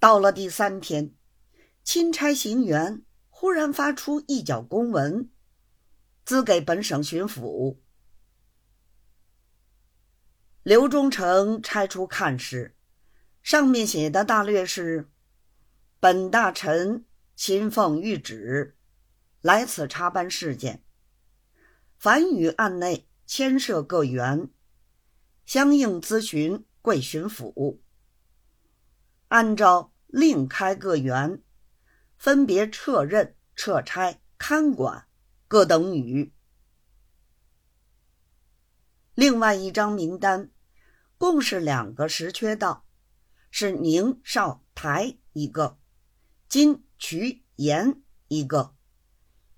到了第三天，钦差行辕忽然发出一角公文，资给本省巡抚。刘忠诚拆出看时，上面写的大略是：本大臣亲奉谕旨，来此查办事件。凡与案内牵涉各员，相应咨询贵巡抚。按照另开各员，分别撤任、撤差、看管各等语。另外一张名单，共是两个实缺道，是宁、绍、台一个，金、渠、盐一个，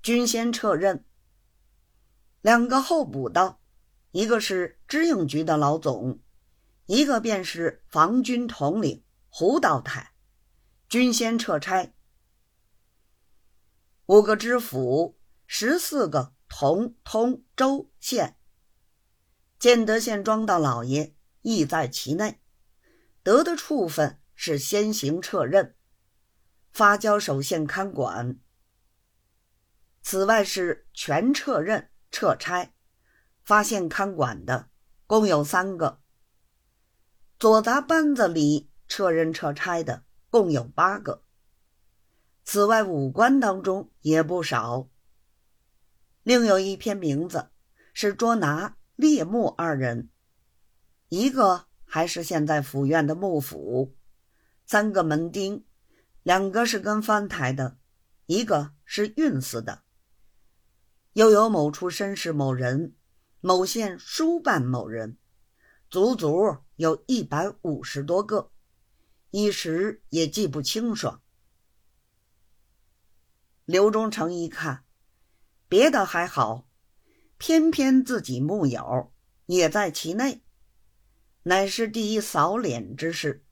均先撤任。两个候补道，一个是知应局的老总，一个便是防军统领。胡道台，均先撤差。五个知府，十四个同通州县。建德县庄道老爷亦在其内，得的处分是先行撤任，发交首县看管。此外是全撤任、撤差、发现看管的，共有三个。左杂班子里。撤任撤差的共有八个，此外五官当中也不少。另有一篇名字是捉拿列木二人，一个还是现在府院的幕府，三个门丁，两个是跟藩台的，一个是运司的，又有某处绅士某人，某县书办某人，足足有一百五十多个。一时也记不清爽。刘忠诚一看，别的还好，偏偏自己木友也在其内，乃是第一扫脸之事。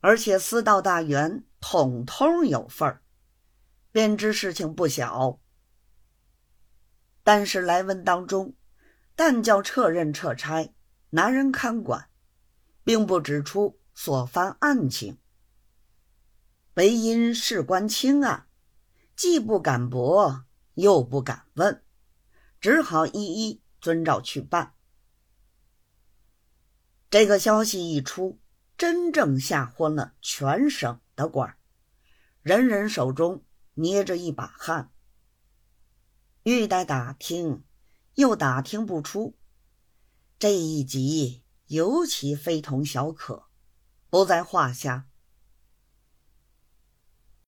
而且司道大员统统有份儿，便知事情不小。但是来文当中，但叫撤任撤差，拿人看管，并不指出。所犯案情，唯因事关轻案，既不敢驳，又不敢问，只好一一遵照去办。这个消息一出，真正吓昏了全省的官人人手中捏着一把汗，欲待打听，又打听不出。这一集尤其非同小可。不在话下。